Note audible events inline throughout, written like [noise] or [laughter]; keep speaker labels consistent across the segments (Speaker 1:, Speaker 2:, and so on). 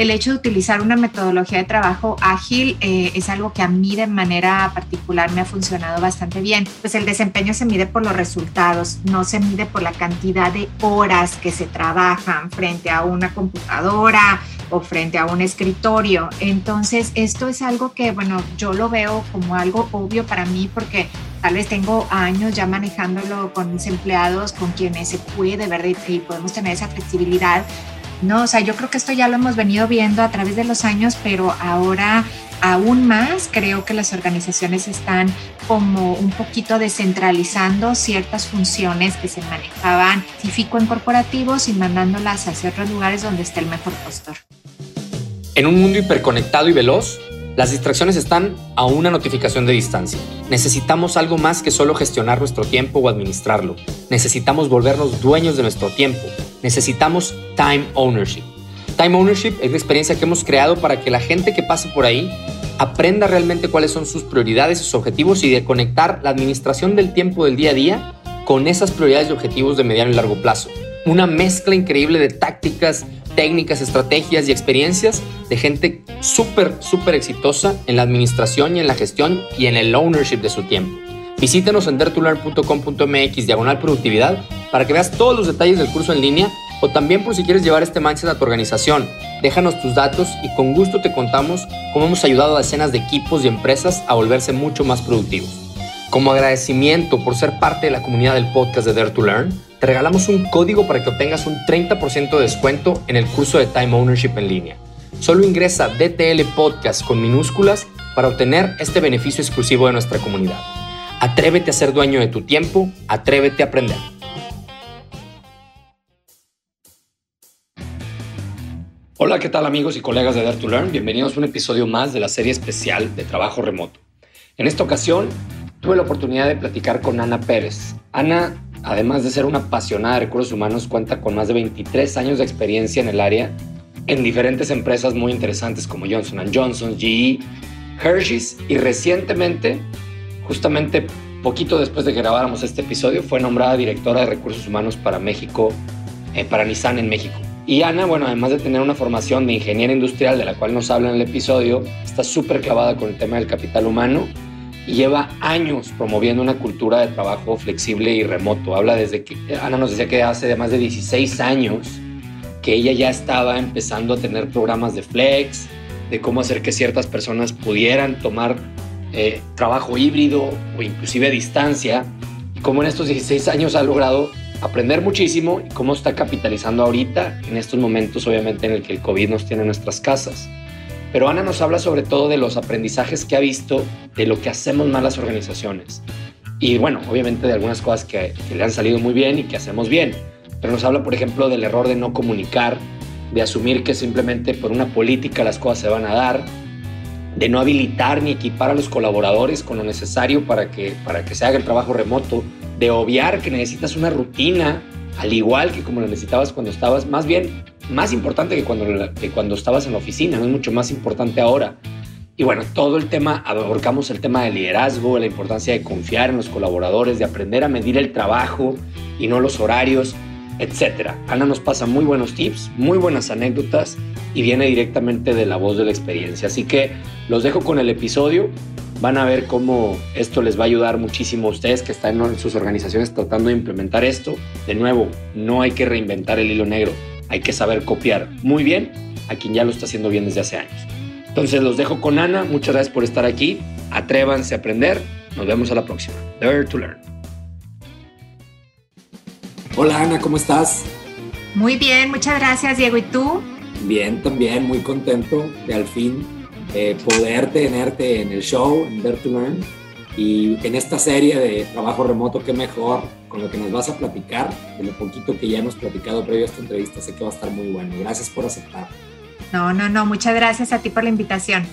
Speaker 1: el hecho de utilizar una metodología de trabajo ágil eh, es algo que a mí de manera particular me ha funcionado bastante bien. Pues el desempeño se mide por los resultados, no se mide por la cantidad de horas que se trabajan frente a una computadora o frente a un escritorio. Entonces, esto es algo que, bueno, yo lo veo como algo obvio para mí porque tal vez tengo años ya manejándolo con mis empleados, con quienes se puede, ¿verdad? Y podemos tener esa flexibilidad. No, o sea, yo creo que esto ya lo hemos venido viendo a través de los años, pero ahora aún más creo que las organizaciones están como un poquito descentralizando ciertas funciones que se manejaban típico en corporativos y mandándolas hacia otros lugares donde esté el mejor postor.
Speaker 2: En un mundo hiperconectado y veloz, las distracciones están a una notificación de distancia. Necesitamos algo más que solo gestionar nuestro tiempo o administrarlo. Necesitamos volvernos dueños de nuestro tiempo. Necesitamos time ownership. Time ownership es la experiencia que hemos creado para que la gente que pase por ahí aprenda realmente cuáles son sus prioridades, sus objetivos y de conectar la administración del tiempo del día a día con esas prioridades y objetivos de mediano y largo plazo. Una mezcla increíble de tácticas, técnicas, estrategias y experiencias de gente súper, súper exitosa en la administración y en la gestión y en el ownership de su tiempo. Visítenos en dertulearn.com.mx diagonal productividad para que veas todos los detalles del curso en línea o también por si quieres llevar este mindset a tu organización. Déjanos tus datos y con gusto te contamos cómo hemos ayudado a decenas de equipos y empresas a volverse mucho más productivos. Como agradecimiento por ser parte de la comunidad del podcast de Dare Learn, te regalamos un código para que obtengas un 30% de descuento en el curso de Time Ownership en línea. Solo ingresa DTL Podcast con minúsculas para obtener este beneficio exclusivo de nuestra comunidad. Atrévete a ser dueño de tu tiempo, atrévete a aprender. Hola, ¿qué tal amigos y colegas de Dare to Learn? Bienvenidos a un episodio más de la serie especial de trabajo remoto. En esta ocasión tuve la oportunidad de platicar con Ana Pérez. Ana Además de ser una apasionada de recursos humanos, cuenta con más de 23 años de experiencia en el área en diferentes empresas muy interesantes como Johnson Johnson, GE, Hershey's y recientemente, justamente poquito después de que grabáramos este episodio, fue nombrada directora de recursos humanos para México, eh, para Nissan en México. Y Ana, bueno, además de tener una formación de ingeniera industrial de la cual nos habla en el episodio, está súper clavada con el tema del capital humano lleva años promoviendo una cultura de trabajo flexible y remoto. Habla desde que, Ana nos decía que hace más de 16 años que ella ya estaba empezando a tener programas de flex, de cómo hacer que ciertas personas pudieran tomar eh, trabajo híbrido o inclusive a distancia, y cómo en estos 16 años ha logrado aprender muchísimo y cómo está capitalizando ahorita en estos momentos, obviamente, en el que el COVID nos tiene en nuestras casas. Pero Ana nos habla sobre todo de los aprendizajes que ha visto de lo que hacemos mal las organizaciones. Y bueno, obviamente de algunas cosas que, le han salido muy bien y que hacemos bien. Pero nos habla, por ejemplo, del error de no comunicar, de asumir que simplemente por una política las cosas se van a dar, de no habilitar ni equipar a los colaboradores con lo necesario para que, para que se haga el trabajo remoto, de obviar que necesitas una rutina, al igual que como lo necesitabas cuando estabas, más bien más importante que cuando, que cuando estabas en la oficina, es mucho más importante ahora. Y bueno, todo el tema, aborcamos el tema de liderazgo, la importancia de confiar en los colaboradores, de aprender a medir el trabajo y no los horarios, etc. Ana nos pasa muy buenos tips, muy buenas anécdotas y viene directamente de la voz de la experiencia. Así que los dejo con el episodio. Van a ver cómo esto les va a ayudar muchísimo a ustedes que están en sus organizaciones tratando de implementar esto. De nuevo, no hay que reinventar el hilo negro hay que saber copiar muy bien a quien ya lo está haciendo bien desde hace años. Entonces los dejo con Ana, muchas gracias por estar aquí, atrévanse a aprender, nos vemos a la próxima. Dare to Learn. Hola Ana, ¿cómo estás?
Speaker 1: Muy bien, muchas gracias Diego, ¿y tú?
Speaker 2: Bien, también muy contento de al fin eh, poder tenerte en el show, en Dare to Learn, y en esta serie de trabajo remoto, qué mejor con lo que nos vas a platicar, de lo poquito que ya hemos platicado previo a esta entrevista, sé que va a estar muy bueno. Gracias por aceptar.
Speaker 1: No, no, no, muchas gracias a ti por la invitación.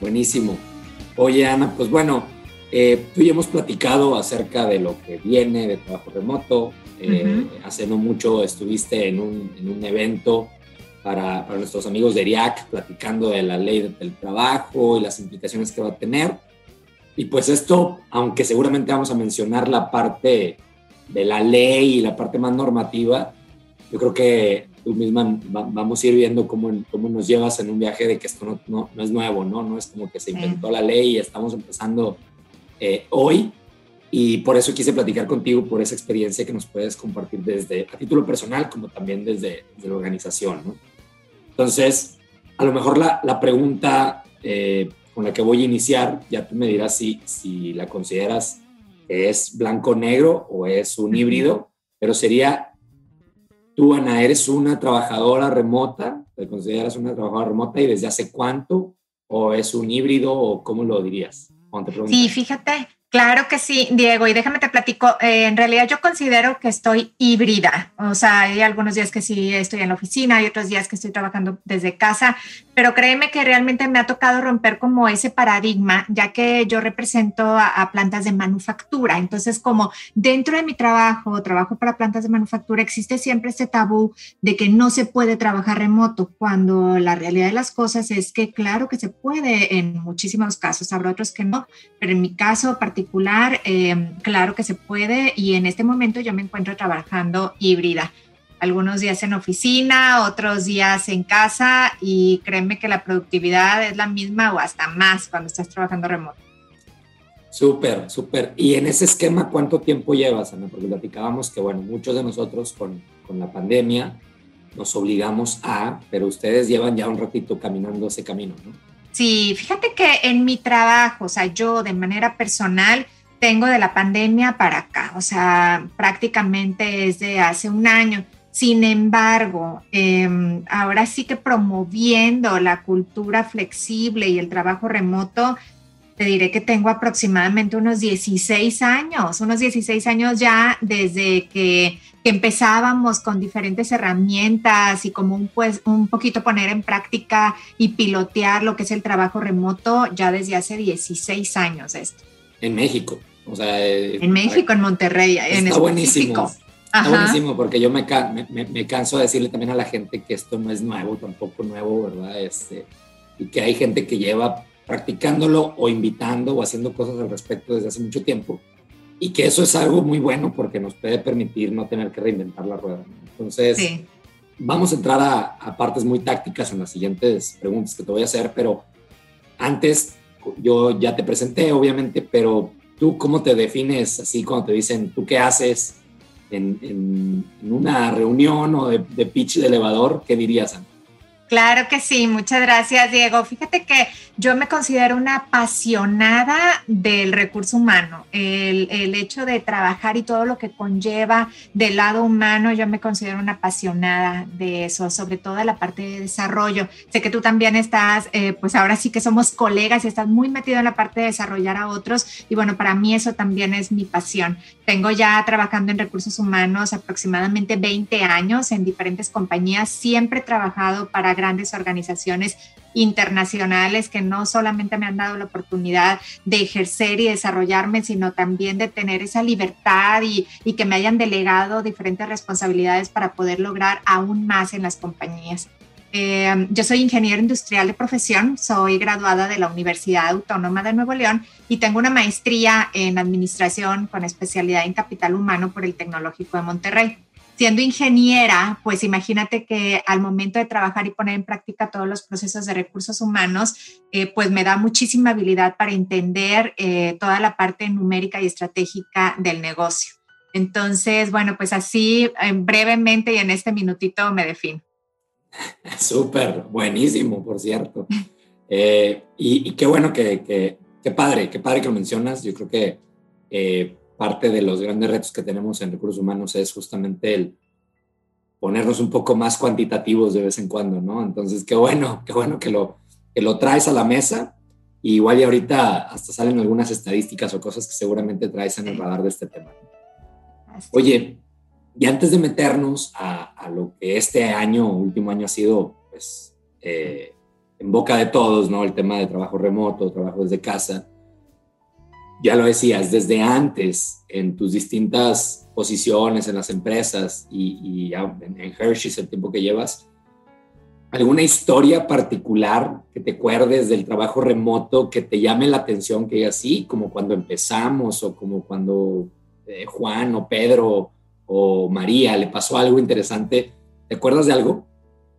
Speaker 2: Buenísimo. Oye, Ana, pues bueno, eh, tú y hemos platicado acerca de lo que viene de trabajo remoto. Eh, hace no mucho estuviste en un, en un evento para, para, nuestros amigos de IRIAC platicando de la ley del trabajo y las implicaciones que va a tener. Y pues esto, aunque seguramente vamos a mencionar la parte de la ley y la parte más normativa, yo creo que
Speaker 3: tú misma vamos a ir viendo cómo, cómo nos llevas en un viaje de que esto no, no, no es nuevo, ¿no? No es como que se inventó la ley y estamos empezando eh, hoy. Y por eso quise platicar contigo por esa experiencia que nos puedes compartir desde a título personal como también desde, la organización, ¿no? Entonces, a lo mejor la, la pregunta eh, con la que voy a iniciar, ya tú me dirás si, si la consideras que es blanco-negro o es un híbrido, pero sería Tú, Ana, eres una trabajadora remota, te consideras una trabajadora remota y desde hace cuánto, o es un híbrido, o cómo lo dirías?
Speaker 1: Sí, fíjate, Claro que sí, Diego, y déjame te platico, eh, en realidad yo considero que estoy híbrida, o sea, hay algunos días que sí estoy en la oficina, hay otros días que estoy trabajando desde casa, pero créeme que realmente me ha tocado romper como ese paradigma, ya que yo represento a, plantas de manufactura, entonces como dentro de mi trabajo, trabajo para plantas de manufactura, existe siempre este tabú de que no se puede trabajar remoto, cuando la realidad de las cosas es que claro que se puede en muchísimos casos, habrá otros que no, pero en mi caso particular, eh, claro que se puede y en este momento yo me encuentro trabajando híbrida. Algunos días en oficina, otros días en casa y créeme que la productividad es la misma o hasta más cuando estás trabajando remoto.
Speaker 3: Súper, súper. Y en ese esquema, ¿cuánto tiempo llevas, Ana? Porque platicábamos que, bueno, muchos de nosotros con, con la pandemia nos obligamos a, pero ustedes llevan ya un ratito caminando ese camino, ¿no?
Speaker 1: Sí, fíjate que en mi trabajo, o sea, yo de manera personal tengo de la pandemia para acá, o sea, prácticamente es de hace un año. Sin embargo, em, ahora sí que promoviendo la cultura flexible y el trabajo remoto, te diré que tengo aproximadamente unos 16 años, unos 16 años ya desde que, empezábamos con diferentes herramientas y como un, pues, un poquito poner en práctica y pilotear lo que es el trabajo remoto ya desde hace 16 años esto.
Speaker 3: En México, o sea...
Speaker 1: Eh, en México, en Monterrey, en
Speaker 3: está buenísimo. Está buenísimo porque yo me, me, me, canso de decirle también a la gente que esto no es nuevo, tampoco nuevo, ¿verdad? Este, y que hay gente que lleva practicándolo o invitando o haciendo cosas al respecto desde hace mucho tiempo. Y que eso es algo muy bueno porque nos puede permitir no tener que reinventar la rueda. Entonces, vamos a entrar a, partes muy tácticas en las siguientes preguntas que te voy a hacer, pero antes yo ya te presenté, obviamente, pero tú cómo te defines así cuando te dicen, ¿tú qué haces en, en, una reunión o de, de pitch de elevador? ¿Qué dirías, Ana?
Speaker 1: Claro que sí, muchas gracias Diego. Fíjate que yo me considero una apasionada del recurso humano, el, hecho de trabajar y todo lo que conlleva del lado humano, yo me considero una apasionada de eso, sobre todo la parte de desarrollo. Sé que tú también estás, eh, pues ahora sí que somos colegas y estás muy metido en la parte de desarrollar a otros y bueno, para mí eso también es mi pasión. Tengo ya trabajando en recursos humanos aproximadamente 20 años en diferentes compañías, siempre he trabajado para grandes organizaciones internacionales que no solamente me han dado la oportunidad de ejercer y desarrollarme, sino también de tener esa libertad y, que me hayan delegado diferentes responsabilidades para poder lograr aún más en las compañías. Eh, yo soy ingeniero industrial de profesión, soy graduada de la Universidad Autónoma de Nuevo León y tengo una maestría en administración con especialidad en capital humano por el Tecnológico de Monterrey siendo ingeniera, pues imagínate que al momento de trabajar y poner en práctica todos los procesos de recursos humanos, eh, pues me da muchísima habilidad para entender eh, toda la parte numérica y estratégica del negocio. Entonces, bueno, pues así brevemente y en este minutito me defino. [laughs]
Speaker 3: Súper, buenísimo, por cierto. Eh, y, qué bueno que, que, qué padre, qué padre que lo mencionas. Yo creo que parte de los grandes retos que tenemos en recursos humanos es justamente el ponernos un poco más cuantitativos de vez en cuando, ¿no? Entonces, qué bueno, [laughs] qué bueno que lo, que lo traes a la mesa. Y igual y ahorita hasta salen algunas estadísticas o cosas que seguramente traes en el radar de este tema. Oye, y antes de meternos a, lo que este año, último año ha sido, pues, eh, en boca de todos, ¿no? El tema de trabajo remoto, trabajo desde casa ya lo decías, desde antes, en tus distintas posiciones en las empresas y, en, Hershey's el tiempo que llevas, ¿alguna historia particular que te acuerdes del trabajo remoto que te llame la atención, que así, como cuando empezamos o como cuando eh, Juan o Pedro o María le pasó algo interesante? ¿Te acuerdas de algo?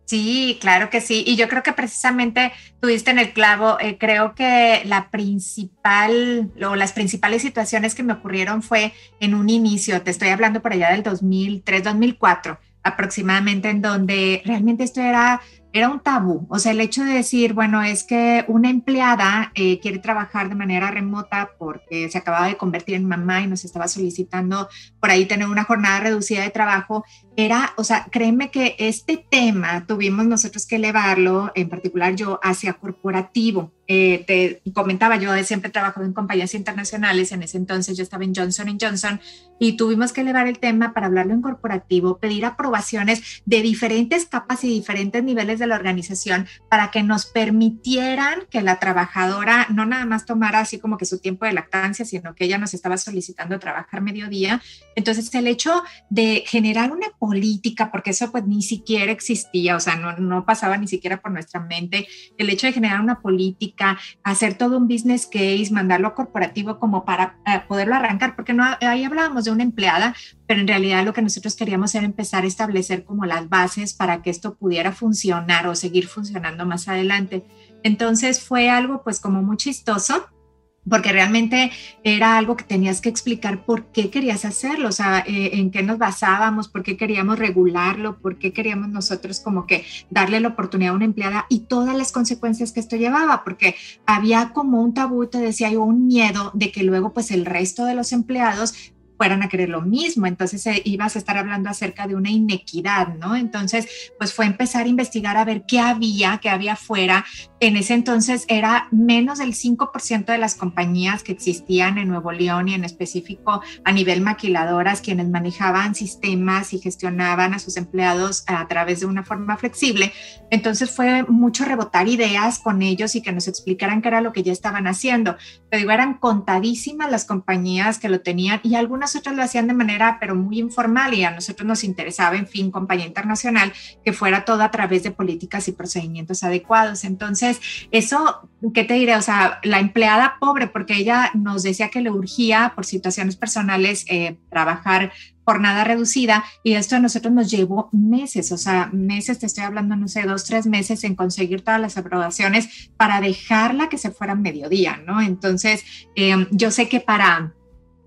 Speaker 1: Sí, claro que sí. Y yo creo que precisamente tuviste en el clavo, eh, creo que la principal o las principales situaciones que me ocurrieron fue en un inicio, te estoy hablando por allá del 2003, 2004 aproximadamente, en donde realmente esto era era un tabú. O sea, el hecho de decir, bueno, es que una empleada eh, quiere trabajar de manera remota porque se acababa de convertir en mamá y nos estaba solicitando por ahí tener una jornada reducida de trabajo, era, o sea, créeme que este tema tuvimos nosotros que elevarlo, en particular yo, hacia corporativo. Eh, te comentaba, yo siempre trabajado en compañías internacionales, en ese entonces yo estaba en Johnson Johnson y tuvimos que elevar el tema para hablarlo en corporativo, pedir aprobaciones de diferentes capas y diferentes niveles de la organización para que nos permitieran que la trabajadora no nada más tomara así como que su tiempo de lactancia, sino que ella nos estaba solicitando trabajar mediodía. Entonces, el hecho de generar una política, porque eso pues ni siquiera existía, o sea, no, no pasaba ni siquiera por nuestra mente, el hecho de generar una política, hacer todo un business case, mandarlo corporativo como para eh, poderlo arrancar, porque no, ahí hablábamos de una empleada, pero en realidad lo que nosotros queríamos era empezar a establecer como las bases para que esto pudiera funcionar o seguir funcionando más adelante. Entonces fue algo pues como muy chistoso porque realmente era algo que tenías que explicar por qué querías hacerlo, o sea, eh, en qué nos basábamos, por qué queríamos regularlo, por qué queríamos nosotros como que darle la oportunidad a una empleada y todas las consecuencias que esto llevaba, porque había como un tabú, te decía yo, un miedo de que luego pues el resto de los empleados fueran a querer lo mismo. Entonces eh, ibas a estar hablando acerca de una inequidad, ¿no? Entonces, pues fue empezar a investigar a ver qué había, qué había afuera. En ese entonces era menos del 5% de las compañías que existían en Nuevo León y en específico a nivel maquiladoras, quienes manejaban sistemas y gestionaban a sus empleados a través de una forma flexible. Entonces fue mucho rebotar ideas con ellos y que nos explicaran qué era lo que ya estaban haciendo. Pero digo, eran contadísimas las compañías que lo tenían y algunas nosotros lo hacían de manera, pero muy informal y a nosotros nos interesaba, en fin, compañía internacional, que fuera todo a través de políticas y procedimientos adecuados. Entonces, eso, ¿qué te diré? O sea, la empleada pobre, porque ella nos decía que le urgía por situaciones personales eh, trabajar jornada reducida y esto a nosotros nos llevó meses, o sea, meses, te estoy hablando, no sé, dos, tres meses en conseguir todas las aprobaciones para dejarla que se fuera a mediodía, ¿no? Entonces, eh, yo sé que para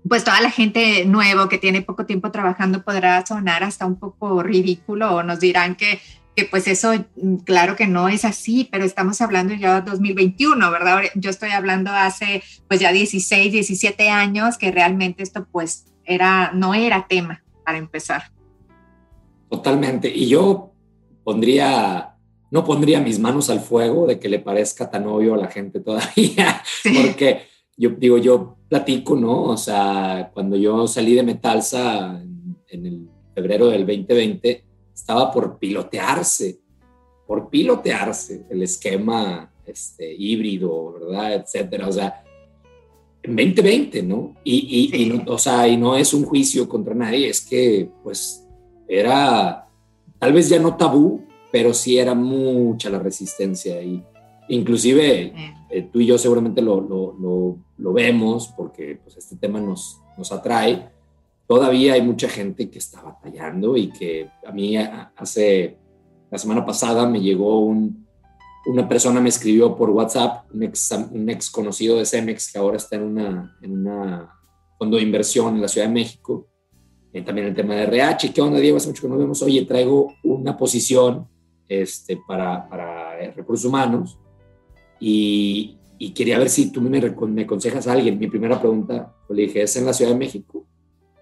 Speaker 1: pues toda la gente nuevo que tiene poco tiempo trabajando podrá sonar hasta un poco ridículo o nos dirán que, que pues eso mm, claro que no es así, pero estamos hablando ya de 2021, ¿verdad? Yo estoy hablando hace pues ya 16, 17 años que realmente esto pues era, no era tema para empezar.
Speaker 3: Totalmente. Y yo pondría, no pondría mis manos al fuego de que le parezca tan obvio a la gente todavía, [laughs] porque yo digo, yo platico, ¿no? O sea, cuando yo salí de Metalsa en, el febrero del 2020, estaba por pilotearse, por pilotearse el esquema este, híbrido, ¿verdad? Etcétera. O sea, en 2020, ¿no? Y, y, no, o sea, y no es un juicio contra nadie, es que, pues, era tal vez ya no tabú, pero sí era mucha la resistencia y inclusive eh, tú y yo seguramente lo, lo, lo, vemos porque pues, este tema nos, nos atrae. Todavía hay mucha gente que está batallando y que a mí hace, la semana pasada me llegó un, una persona me escribió por WhatsApp, un ex, un ex conocido de Cemex que ahora está en una, en una fondo de inversión en la Ciudad de México, eh, también el tema de RH, ¿qué onda Diego? Hace mucho que no vemos, oye, traigo una posición este, para, para eh, recursos humanos y, quería ver si tú me, me aconsejas a alguien. Mi primera pregunta, pues, le dije, ¿es en la Ciudad de México?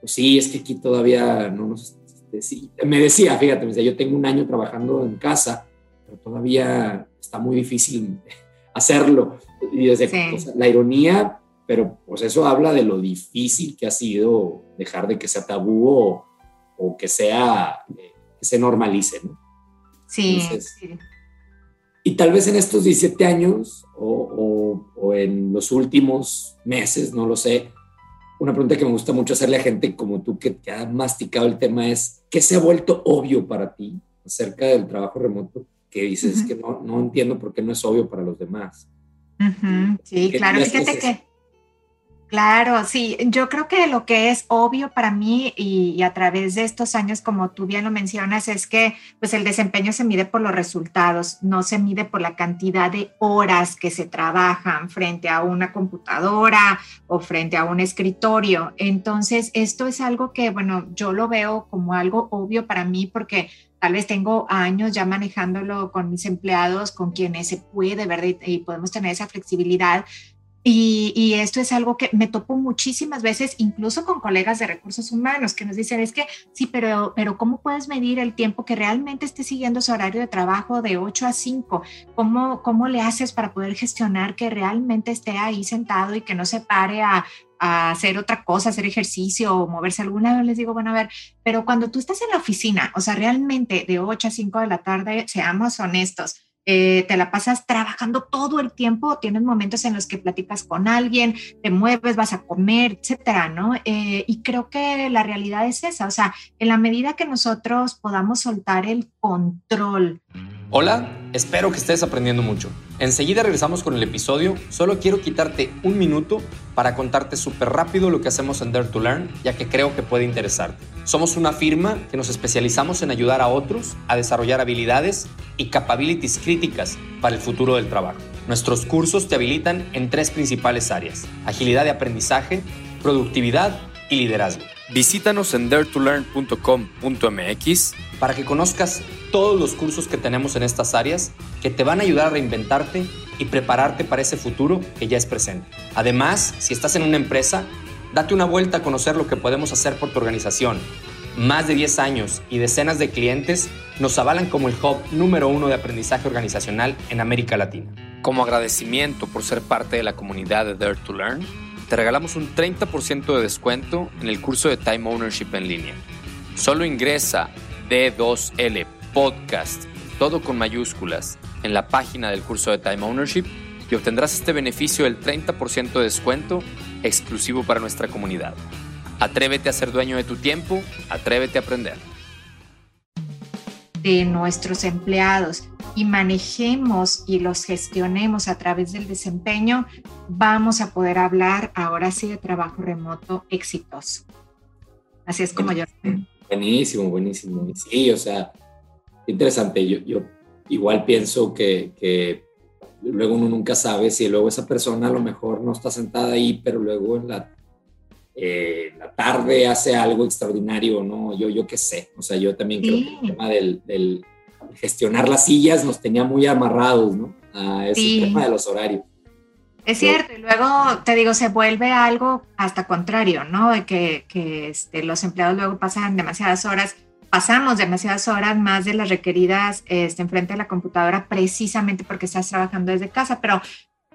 Speaker 3: Pues sí, es que aquí todavía no nos... Este, me decía, fíjate, me decía, yo tengo un año trabajando en casa, pero todavía está muy difícil [laughs] hacerlo. Y desde la ironía, pero pues eso habla de lo difícil que ha sido dejar de que sea tabú o, que sea, eh, que se normalice, ¿no?
Speaker 1: Sí, sí.
Speaker 3: Y tal vez en estos 17 años o, en los últimos meses, no lo sé, una pregunta que me gusta mucho hacerle a gente como tú que te ha masticado el tema es, ¿qué se ha vuelto obvio para ti acerca del trabajo remoto? Que dices que no, no, entiendo por qué no es obvio para los demás.
Speaker 1: Sí, claro, fíjate que... Claro, sí, yo creo que lo que es obvio para mí y, a través de estos años, como tú bien lo mencionas, es que pues el desempeño se mide por los resultados, no se mide por la cantidad de horas que se trabajan frente a una computadora o frente a un escritorio. Entonces, esto es algo que, bueno, yo lo veo como algo obvio para mí porque tal vez tengo años ya manejándolo con mis empleados, con quienes se puede, ¿verdad? y podemos tener esa flexibilidad y, esto es algo que me topo muchísimas veces, incluso con colegas de recursos humanos, que nos dicen, es que sí, pero, pero ¿cómo puedes medir el tiempo que realmente esté siguiendo su horario de trabajo de 8 a 5? ¿Cómo, ¿Cómo le haces para poder gestionar que realmente esté ahí sentado y que no se pare a, a hacer otra cosa, hacer ejercicio o moverse a algún lado? Les digo, bueno, a ver, pero cuando tú estás en la oficina, o sea, realmente de 8 a 5 de la tarde, seamos honestos, eh, te la pasas trabajando todo el tiempo, tienes momentos en los que platicas con alguien, te mueves, vas a comer, etcétera, ¿no? Eh, y creo que la realidad es esa, o sea, en la medida que nosotros podamos soltar el control.
Speaker 2: Hola, espero que estés aprendiendo mucho. Enseguida regresamos con el episodio, solo quiero quitarte un minuto para contarte súper rápido lo que hacemos en Dare to Learn, ya que creo que puede interesarte. Somos una firma que nos especializamos en ayudar a otros a desarrollar habilidades y capabilities críticas para el futuro del trabajo. Nuestros cursos te habilitan en tres principales áreas, agilidad de aprendizaje, productividad y liderazgo. Visítanos en daretolearn.com.mx para que conozcas todos los cursos que tenemos en estas áreas que te van a ayudar a reinventarte y prepararte para ese futuro que ya es presente. Además, si estás en una empresa, Date una vuelta a conocer lo que podemos hacer por tu organización. Más de 10 años y decenas de clientes nos avalan como el hub número uno de aprendizaje organizacional en América Latina. Como agradecimiento por ser parte de la comunidad de Dare to Learn, te regalamos un 30% de descuento en el curso de Time Ownership en línea. Solo ingresa D2L Podcast, todo con mayúsculas, en la página del curso de Time Ownership y obtendrás este beneficio del 30% de descuento exclusivo para nuestra comunidad. Atrévete a ser dueño de tu tiempo, atrévete a aprender.
Speaker 1: De nuestros empleados y manejemos y los gestionemos a través del desempeño, vamos a poder hablar ahora sí de trabajo remoto exitoso. Así es como yo.
Speaker 3: Buenísimo, buenísimo. Sí, o sea, interesante. Yo, yo igual pienso que, que luego uno nunca sabe si luego esa persona a lo mejor no está sentada ahí, pero luego en la, eh, la tarde hace algo extraordinario, ¿no? Yo, yo qué sé, o sea, yo también creo que el tema del, gestionar las sillas nos tenía muy amarrados, ¿no? A ese tema de los horarios.
Speaker 1: Es cierto, y luego te digo, se vuelve algo hasta contrario, ¿no? De que, que este, los empleados luego pasan demasiadas horas pasamos demasiadas horas más de las requeridas este, enfrente de la computadora precisamente porque estás trabajando desde casa, pero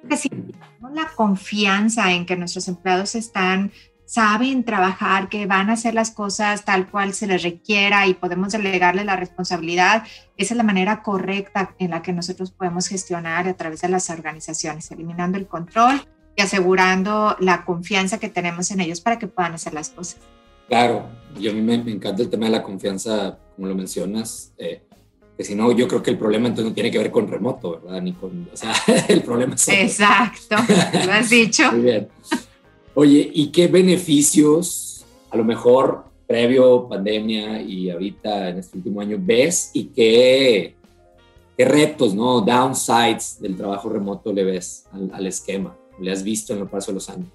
Speaker 1: que si tenemos la confianza en que nuestros empleados están saben trabajar, que van a hacer las cosas tal cual se les requiera y podemos delegarle la responsabilidad, esa es la manera correcta en la que nosotros podemos gestionar a través de las organizaciones, eliminando el control y asegurando la confianza que tenemos en ellos para que puedan hacer las cosas.
Speaker 3: Claro, yo a mí me, encanta el tema de la confianza, como lo mencionas, eh, que si no, yo creo que el problema entonces no tiene que ver con remoto, ¿verdad? Ni con, o sea, [laughs] el problema es...
Speaker 1: Exacto, lo has dicho.
Speaker 3: Muy bien. Oye, ¿y qué beneficios, a lo mejor previo pandemia y ahorita en este último año, ves y qué, qué retos, ¿no? Downsides del trabajo remoto le ves al, al esquema? ¿Le has visto en el paso de los años?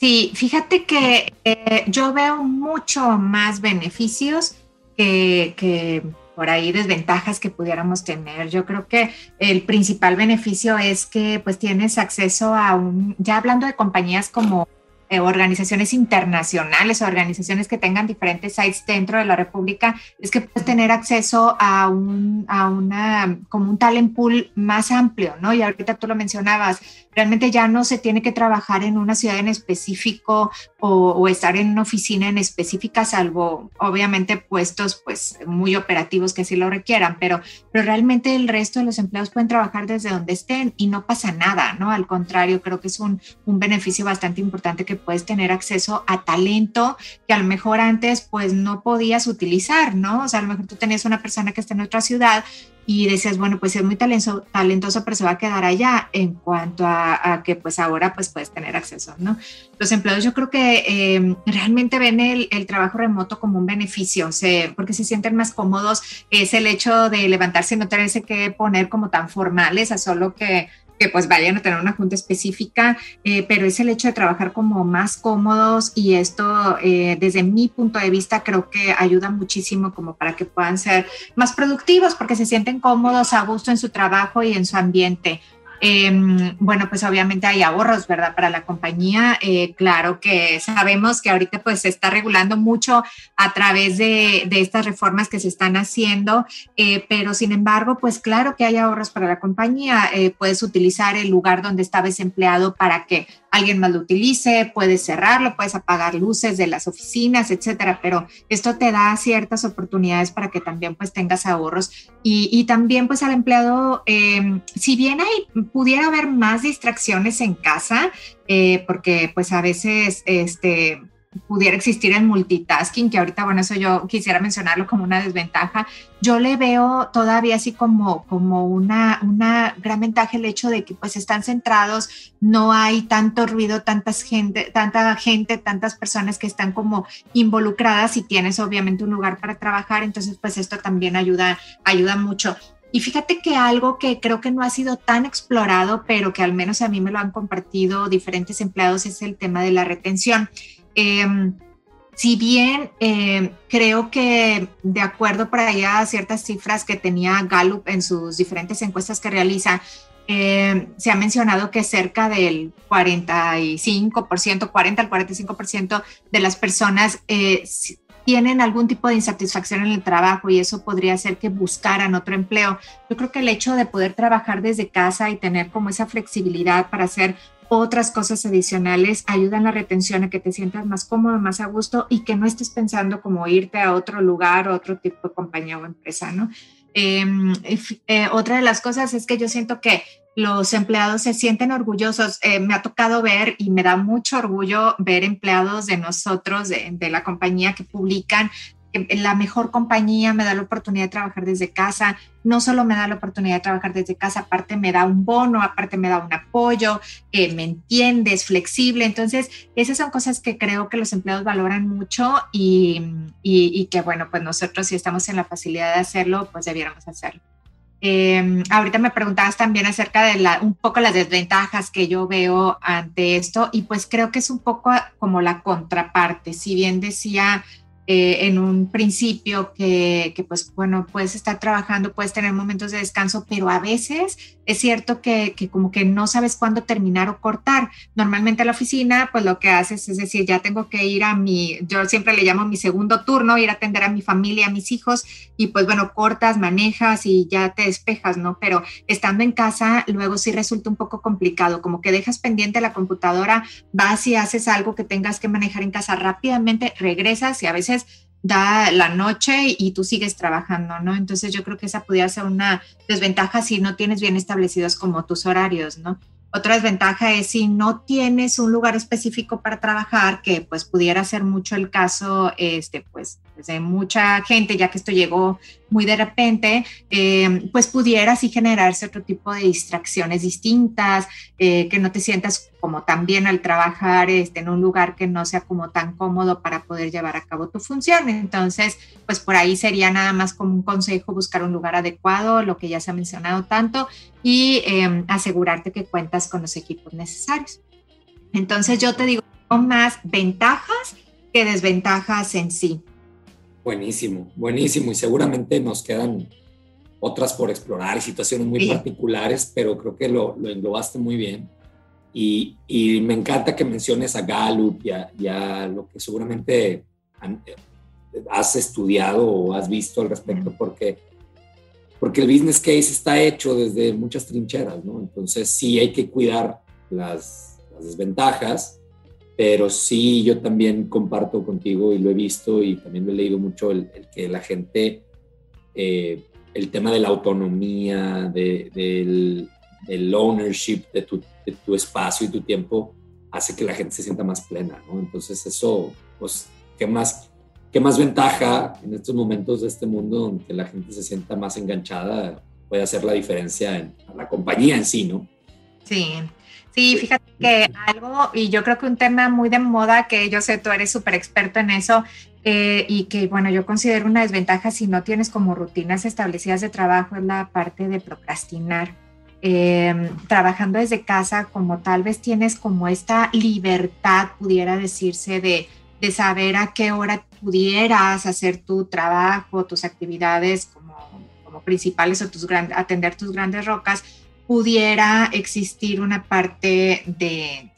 Speaker 1: Sí, fíjate que eh, yo veo mucho más beneficios que, por ahí desventajas que pudiéramos tener. Yo creo que el principal beneficio es que pues tienes acceso a un, ya hablando de compañías como eh, organizaciones internacionales o organizaciones que tengan diferentes sites dentro de la República, es que puedes tener acceso a un, a una, como un talent pool más amplio, ¿no? Y ahorita tú lo mencionabas, realmente ya no se tiene que trabajar en una ciudad en específico o, estar en una oficina en específica, salvo obviamente puestos pues muy operativos que así lo requieran, pero, pero realmente el resto de los empleados pueden trabajar desde donde estén y no pasa nada, ¿no? Al contrario, creo que es un, un beneficio bastante importante que puedes tener acceso a talento que a lo mejor antes pues no podías utilizar, ¿no? O sea, a lo mejor tú tenías una persona que está en otra ciudad y decías, bueno, pues es muy talentoso, talentoso, pero se va a quedar allá en cuanto a, que pues ahora pues puedes tener acceso, ¿no? Los empleados yo creo que em, realmente ven el, el, trabajo remoto como un beneficio, porque se sienten más cómodos, es el hecho de levantarse y no tenerse que poner como tan formales a solo que que pues vayan a tener una junta específica, eh, pero es el hecho de trabajar como más cómodos y esto eh, desde mi punto de vista creo que ayuda muchísimo como para que puedan ser más productivos porque se sienten cómodos, a gusto en su trabajo y en su ambiente. Em, bueno, pues obviamente hay ahorros, ¿verdad? Para la compañía. Eh, claro que sabemos que ahorita pues se está regulando mucho a través de, estas reformas que se están haciendo, eh, pero sin embargo, pues claro que hay ahorros para la compañía. Eh, puedes utilizar el lugar donde estabas empleado para que alguien más lo utilice, puedes cerrarlo, puedes apagar luces de las oficinas, etcétera, pero esto te da ciertas oportunidades para que también pues tengas ahorros. Y, también pues al empleado, em, si bien hay, pudiera haber más distracciones en casa, eh, porque pues a veces este pudiera existir el multitasking, que ahorita, bueno, eso yo quisiera mencionarlo como una desventaja. Yo le veo todavía así como, como una, una gran ventaja el hecho de que pues están centrados, no hay tanto ruido, tantas gente, tanta gente, tantas personas que están como involucradas y tienes obviamente un lugar para trabajar, entonces pues esto también ayuda, ayuda mucho. Y fíjate que algo que creo que no ha sido tan explorado, pero que al menos a mí me lo han compartido diferentes empleados, es el tema de la retención. Em, si bien em, creo que de acuerdo por ahí a ciertas cifras que tenía Gallup en sus diferentes encuestas que realiza, em, se ha mencionado que cerca del 45%, 40 al 45% de las personas eh, tienen algún tipo de insatisfacción en el trabajo y eso podría hacer que buscaran otro empleo. Yo creo que el hecho de poder trabajar desde casa y tener como esa flexibilidad para hacer otras cosas adicionales ayudan a la retención, a que te sientas más cómodo, más a gusto y que no estés pensando como irte a otro lugar, otro tipo de compañía o empresa, ¿no? Em, eh, otra de las cosas es que yo siento que los empleados se sienten orgullosos. Eh, me ha tocado ver y me da mucho orgullo ver empleados de nosotros, de la compañía que publican la mejor compañía me da la oportunidad de trabajar desde casa, no solo me da la oportunidad de trabajar desde casa, aparte me da un bono, aparte me da un apoyo, eh, me entiendes, flexible. Entonces, esas son cosas que creo que los empleados valoran mucho y, y, que, bueno, pues nosotros si estamos en la facilidad de hacerlo, pues debiéramos hacerlo. Em, ahorita me preguntabas también acerca de la, un poco las desventajas que yo veo ante esto y pues creo que es un poco como la contraparte. Si bien decía eh, en un principio que, que, pues bueno, puedes estar trabajando, puedes tener momentos de descanso, pero a veces es cierto que, que, como que no sabes cuándo terminar o cortar. Normalmente a la oficina, pues lo que haces es decir, ya tengo que ir a mi, yo siempre le llamo mi segundo turno, ir a atender a mi familia, a mis hijos, y pues bueno, cortas, manejas y ya te despejas, ¿no? Pero estando en casa, luego sí resulta un poco complicado, como que dejas pendiente la computadora, vas y haces algo que tengas que manejar en casa rápidamente, regresas y a veces da la noche y tú sigues trabajando, ¿no? Entonces yo creo que esa podría ser una desventaja si no tienes bien establecidos como tus horarios, ¿no? Otra desventaja es si no tienes un lugar específico para trabajar, que pues pudiera ser mucho el caso, este, pues, pues de mucha gente, ya que esto llegó muy de repente, eh, pues pudiera así generarse otro tipo de distracciones distintas, eh, que no te sientas como tan bien al trabajar este, en un lugar que no sea como tan cómodo para poder llevar a cabo tu función. Entonces, pues por ahí sería nada más como un consejo buscar un lugar adecuado, lo que ya se ha mencionado tanto, y eh, asegurarte que cuentas con los equipos necesarios. Entonces yo te digo, más ventajas que desventajas en sí.
Speaker 3: Buenísimo, buenísimo. Y seguramente nos quedan otras por explorar y situaciones muy particulares, pero creo que lo, lo englobaste muy bien. Y, y, me encanta que menciones a Gallup y a, lo que seguramente has estudiado o has visto al respecto, porque, porque el business case está hecho desde muchas trincheras, ¿no? Entonces sí hay que cuidar las, las desventajas, pero sí yo también comparto contigo y lo he visto y también lo he leído mucho el, que la gente, eh, el tema de la autonomía, del, ownership de tu, de tu, espacio y tu tiempo hace que la gente se sienta más plena, ¿no? Entonces eso, pues, ¿qué más, qué más ventaja en estos momentos de este mundo donde la gente se sienta más enganchada puede hacer la diferencia en la compañía en sí, ¿no?
Speaker 1: Sí, Sí, fíjate que algo, y yo creo que un tema muy de moda, que yo sé, tú eres súper experto en eso, eh, y que, bueno, yo considero una desventaja si no tienes como rutinas establecidas de trabajo, es la parte de procrastinar. Em, trabajando desde casa, como tal vez tienes como esta libertad, pudiera decirse, de, de saber a qué hora pudieras hacer tu trabajo, tus actividades como, como principales o tus atender tus grandes rocas, pudiera existir una parte de,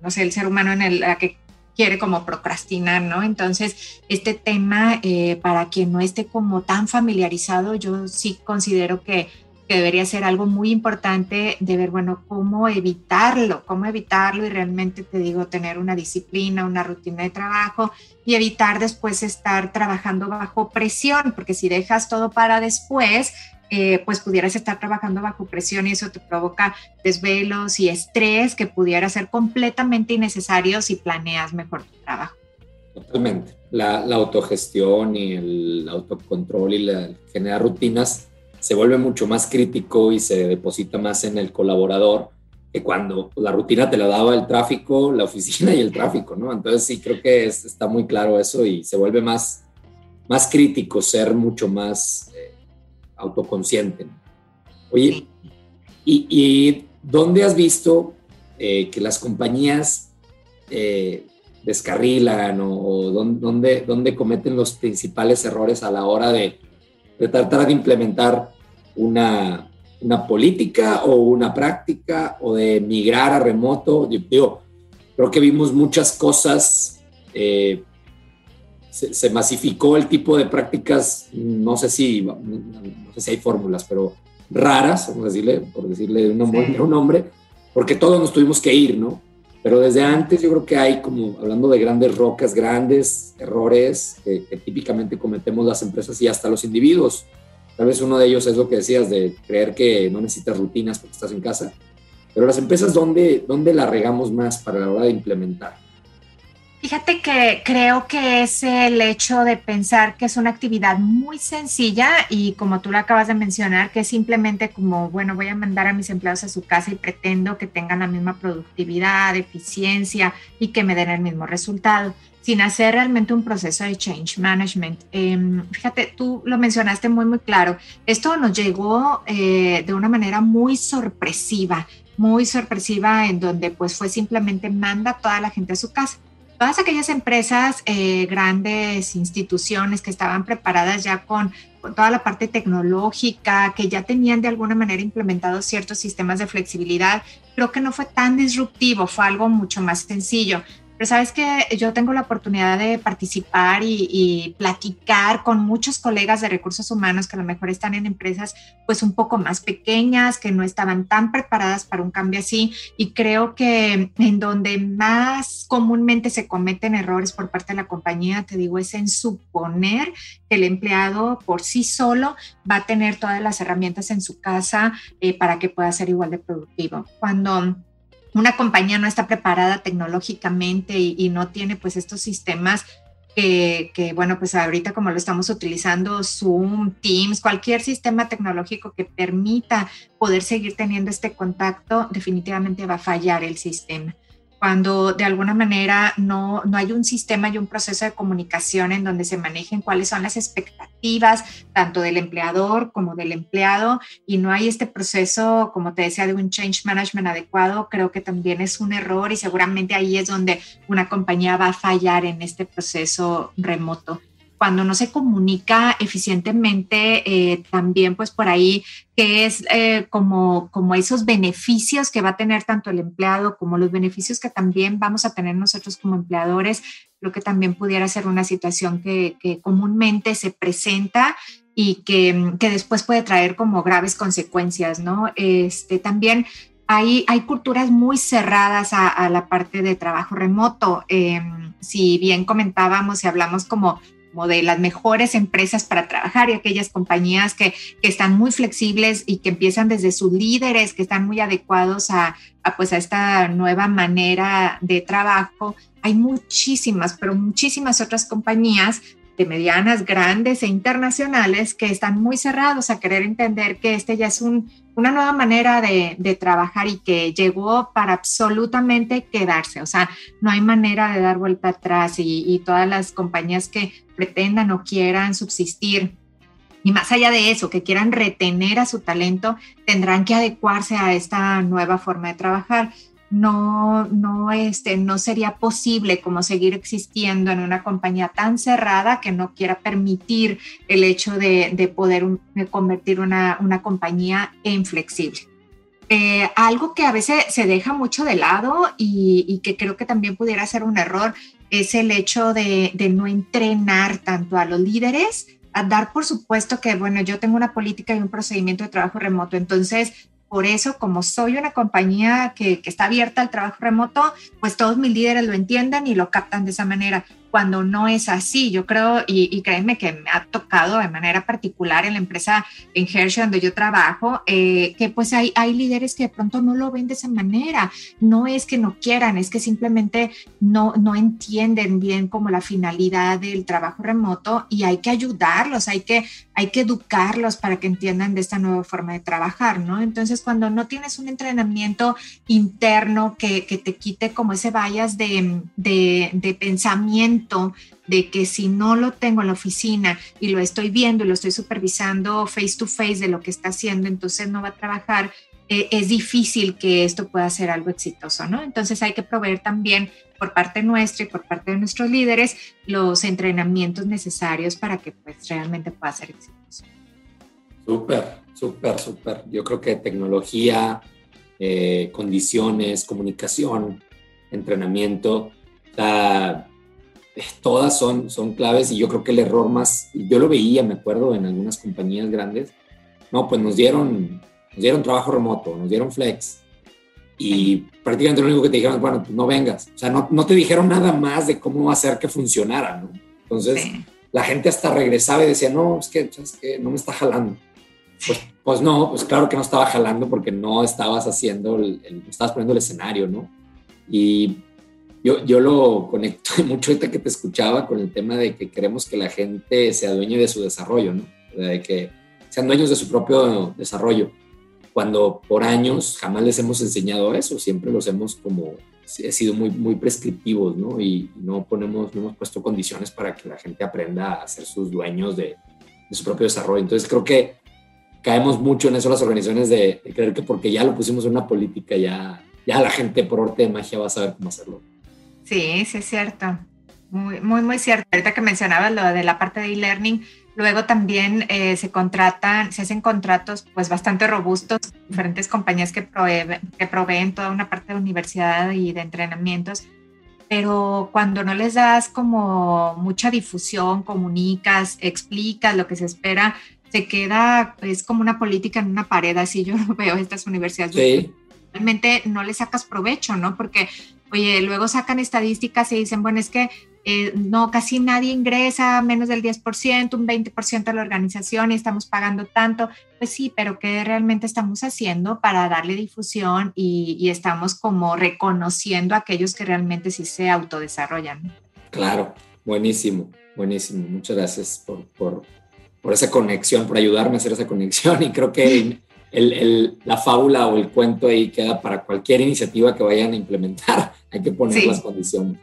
Speaker 1: no sé, el ser humano en el, la que quiere como procrastinar, ¿no? Entonces, este tema, eh, para quien no esté como tan familiarizado, yo sí considero que, que, debería ser algo muy importante de ver, bueno, cómo evitarlo, cómo evitarlo y realmente te digo, tener una disciplina, una rutina de trabajo y evitar después estar trabajando bajo presión, porque si dejas todo para después, eh, pues pudieras estar trabajando bajo presión y eso te provoca desvelos y estrés que pudiera ser completamente innecesario si planeas mejor tu trabajo.
Speaker 3: Totalmente. La, autogestión y el autocontrol y la generar rutinas se vuelve mucho más crítico y se deposita más en el colaborador que cuando la rutina te la daba el tráfico, la oficina y el tráfico, ¿no? Entonces sí creo que está muy claro eso y se vuelve más, más crítico ser mucho más autoconsciente. Oye, y, dónde has visto eh, que las compañías eh, descarrilan o, dónde, dónde, cometen los principales errores a la hora de, tratar de implementar una, una, política o una práctica o de migrar a remoto? Yo, creo que vimos muchas cosas eh, se, masificó el tipo de prácticas, no sé si, no, sé si hay fórmulas, pero raras, vamos a decirle, por decirle un nombre, un nombre, porque todos nos tuvimos que ir, ¿no? Pero desde antes yo creo que hay como, hablando de grandes rocas, grandes errores que, típicamente cometemos las empresas y hasta los individuos. Tal vez uno de ellos es lo que decías, de creer que no necesitas rutinas porque estás en casa. Pero las empresas, ¿dónde, dónde la regamos más para la hora de implementar?
Speaker 1: Fíjate que creo que es el hecho de pensar que es una actividad muy sencilla y como tú lo acabas de mencionar, que es simplemente como, bueno, voy a mandar a mis empleados a su casa y pretendo que tengan la misma productividad, eficiencia y que me den el mismo resultado, sin hacer realmente un proceso de change management. Em, fíjate, tú lo mencionaste muy, muy claro. Esto nos llegó eh, de una manera muy sorpresiva, muy sorpresiva en donde pues fue simplemente manda a toda la gente a su casa todas aquellas empresas, eh, grandes instituciones que estaban preparadas ya con, con, toda la parte tecnológica, que ya tenían de alguna manera implementados ciertos sistemas de flexibilidad, creo que no fue tan disruptivo, fue algo mucho más sencillo. Pero sabes que yo tengo la oportunidad de participar y, platicar con muchos colegas de recursos humanos que a lo mejor están en empresas pues un poco más pequeñas, que no estaban tan preparadas para un cambio así. Y creo que en donde más comúnmente se cometen errores por parte de la compañía, te digo, es en suponer que el empleado por sí solo va a tener todas las herramientas en su casa eh, para que pueda ser igual de productivo. Cuando una compañía no está preparada tecnológicamente y, no tiene pues estos sistemas que, que, bueno, pues ahorita como lo estamos utilizando, Zoom, Teams, cualquier sistema tecnológico que permita poder seguir teniendo este contacto, definitivamente va a fallar el sistema cuando de alguna manera no, no hay un sistema y un proceso de comunicación en donde se manejen cuáles son las expectativas tanto del empleador como del empleado y no hay este proceso, como te decía, de un change management adecuado, creo que también es un error y seguramente ahí es donde una compañía va a fallar en este proceso remoto cuando no se comunica eficientemente, eh, también pues por ahí que es eh, como, como esos beneficios que va a tener tanto el empleado como los beneficios que también vamos a tener nosotros como empleadores, creo que también pudiera ser una situación que, comúnmente se presenta y que, que, después puede traer como graves consecuencias, ¿no? Este, también hay, hay culturas muy cerradas a, a la parte de trabajo remoto. Em, si bien comentábamos y hablamos como como de las mejores empresas para trabajar y aquellas compañías que, que, están muy flexibles y que empiezan desde sus líderes, que están muy adecuados a, pues a esta nueva manera de trabajo. Hay muchísimas, pero muchísimas otras compañías medianas, grandes e internacionales que están muy cerrados a querer entender que este ya es un, una nueva manera de, de, trabajar y que llegó para absolutamente quedarse. O sea, no hay manera de dar vuelta atrás y, y todas las compañías que pretendan o quieran subsistir y más allá de eso, que quieran retener a su talento, tendrán que adecuarse a esta nueva forma de trabajar. No, no, este, no sería posible como seguir existiendo en una compañía tan cerrada que no quiera permitir el hecho de, de poder convertir una, una, compañía en flexible. Eh, algo que a veces se deja mucho de lado y, y, que creo que también pudiera ser un error es el hecho de, de no entrenar tanto a los líderes a dar por supuesto que, bueno, yo tengo una política y un procedimiento de trabajo remoto, entonces por eso, como soy una compañía que, que, está abierta al trabajo remoto, pues todos mis líderes lo entiendan y lo captan de esa manera cuando no es así. Yo creo, y, y, créeme que me ha tocado de manera particular en la empresa en Hershey donde yo trabajo, eh, que pues hay, hay líderes que de pronto no lo ven de esa manera. No es que no quieran, es que simplemente no, no entienden bien como la finalidad del trabajo remoto y hay que ayudarlos, hay que, hay que educarlos para que entiendan de esta nueva forma de trabajar, ¿no? Entonces, cuando no tienes un entrenamiento interno que, que te quite como ese vallas de, de, pensamiento, de que si no lo tengo en la oficina y lo estoy viendo y lo estoy supervisando face to face de lo que está haciendo, entonces no va a trabajar, eh, es difícil que esto pueda ser algo exitoso, ¿no? Entonces hay que proveer también por parte nuestra y por parte de nuestros líderes los entrenamientos necesarios para que pues realmente pueda ser exitoso.
Speaker 3: Súper, súper, súper. Yo creo que tecnología, eh, condiciones, comunicación, entrenamiento, o todas son, son claves y yo creo que el error más, yo lo veía, me acuerdo, en algunas compañías grandes, no, pues nos dieron, nos dieron trabajo remoto, nos dieron flex y prácticamente lo único que te dijeron, bueno, pues no vengas, o sea, no, no te dijeron nada más de cómo hacer que funcionara, ¿no? Entonces, sí. la gente hasta regresaba y decía, no, es que, es que no me está jalando. Pues, pues no, pues claro que no estaba jalando porque no estabas haciendo, el, el, estabas poniendo el escenario, ¿no? Y yo, yo lo conecto [laughs] mucho ahorita que te escuchaba con el tema de que queremos que la gente sea dueño de su desarrollo, ¿no? De que sean dueños de su propio desarrollo. Cuando por años jamás les hemos enseñado eso, siempre los hemos como he sido muy, muy prescriptivos, ¿no? Y no ponemos, no hemos puesto condiciones para que la gente aprenda a ser sus dueños de, de su propio desarrollo. Entonces creo que caemos mucho en eso las organizaciones de, de, creer que porque ya lo pusimos en una política, ya, ya la gente por arte de magia va a saber cómo hacerlo.
Speaker 1: Sí, sí es cierto. Muy, muy, muy cierto. Ahorita que mencionabas lo de la parte de e-learning, luego también eh, se contratan, se hacen contratos pues bastante robustos, diferentes compañías que, proveen, que proveen toda una parte de universidad y de entrenamientos, pero cuando no les das como mucha difusión, comunicas, explicas lo que se espera, se queda, es como una política en una pared, así yo [laughs] lo veo estas universidades.
Speaker 3: Sí.
Speaker 1: Realmente no le sacas provecho, ¿no? Porque Oye, luego sacan estadísticas y dicen, bueno, es que eh, no, casi nadie ingresa, menos del 10%, un 20% de la organización y estamos pagando tanto. Pues sí, pero ¿qué realmente estamos haciendo para darle difusión y, y estamos como reconociendo a aquellos que realmente sí se autodesarrollan?
Speaker 3: Claro, buenísimo, buenísimo. Muchas gracias por, por, por esa conexión, por ayudarme a hacer esa conexión y creo que el, el, la fábula o el cuento ahí queda para cualquier iniciativa que vayan a implementar. [laughs] Hay que poner sí. las condiciones.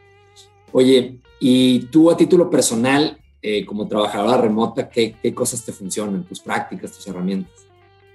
Speaker 3: Oye, y tú a título personal, eh, como trabajadora remota, ¿qué, ¿qué, cosas te funcionan, tus prácticas, tus herramientas?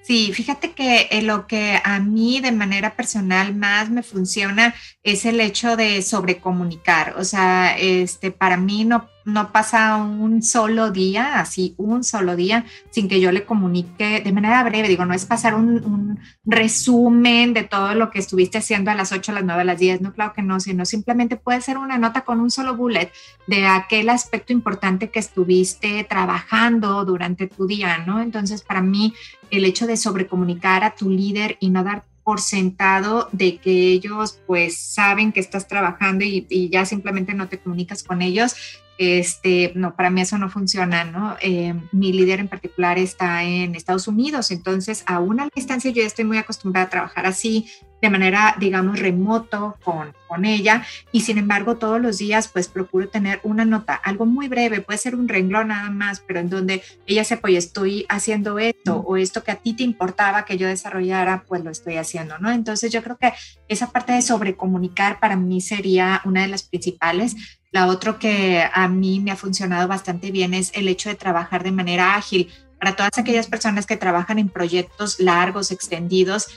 Speaker 1: Sí, fíjate que eh, lo que a mí de manera personal más me funciona es el hecho de sobrecomunicar. O sea, este, para mí no no pasa un solo día, así un solo día, sin que yo le comunique de manera breve. Digo, no es pasar un, resumen de todo lo que estuviste haciendo a las 8, a las 9, a las 10, no, claro que no, sino simplemente puede ser una nota con un solo bullet de aquel aspecto importante que estuviste trabajando durante tu día, ¿no? Entonces, para mí, el hecho de sobrecomunicar a tu líder y no dar por sentado de que ellos pues saben que estás trabajando y, ya simplemente no te comunicas con ellos, este, no, para mí eso no funciona, ¿no? Eh, mi líder en particular está en Estados Unidos, entonces a una distancia yo ya estoy muy acostumbrada a trabajar así, de manera, digamos, remoto con, con ella y sin embargo todos los días pues procuro tener una nota, algo muy breve, puede ser un renglón nada más, pero en donde ella sepa, oye, estoy haciendo esto o esto que a ti te importaba que yo desarrollara, pues lo estoy haciendo, ¿no? Entonces yo creo que esa parte de sobrecomunicar para mí sería una de las principales. La otra que a mí me ha funcionado bastante bien es el hecho de trabajar de manera ágil. Para todas aquellas personas que trabajan en proyectos largos, extendidos,